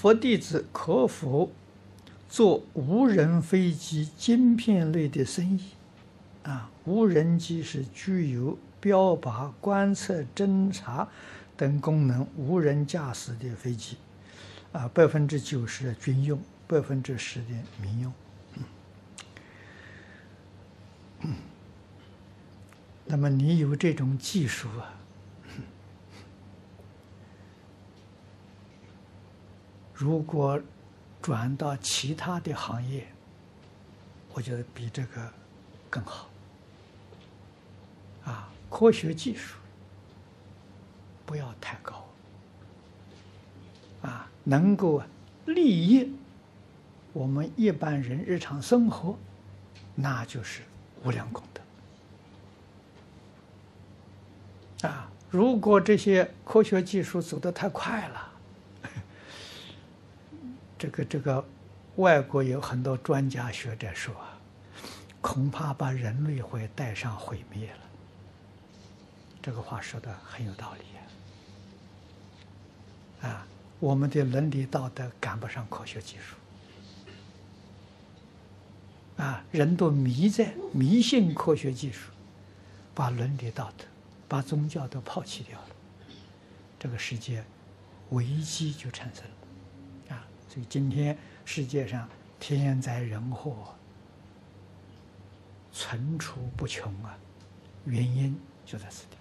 佛弟子可否做无人飞机晶片类的生意？啊，无人机是具有标靶、观测、侦察等功能无人驾驶的飞机，啊，百分之九十的军用，百分之十的民用。那么你有这种技术啊？如果转到其他的行业，我觉得比这个更好。啊，科学技术不要太高，啊，能够利益我们一般人日常生活，那就是无量功德。啊，如果这些科学技术走得太快了，这个这个，外国有很多专家学者说啊，恐怕把人类会带上毁灭了。这个话说的很有道理啊！啊，我们的伦理道德赶不上科学技术，啊，人都迷在迷信科学技术，把伦理道德、把宗教都抛弃掉了，这个世界危机就产生了。所以今天世界上天灾人祸层出不穷啊，原因就在此地。